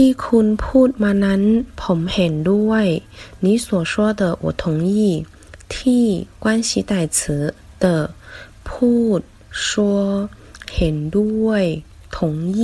ที่คุณพูดมานั้น ผมเห็นด้วย你所说的我同意ที่关系代词的พูด说เห็นด้วย同意